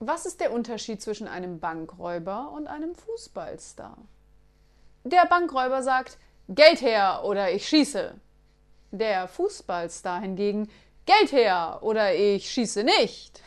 Was ist der Unterschied zwischen einem Bankräuber und einem Fußballstar? Der Bankräuber sagt Geld her oder ich schieße. Der Fußballstar hingegen Geld her oder ich schieße nicht.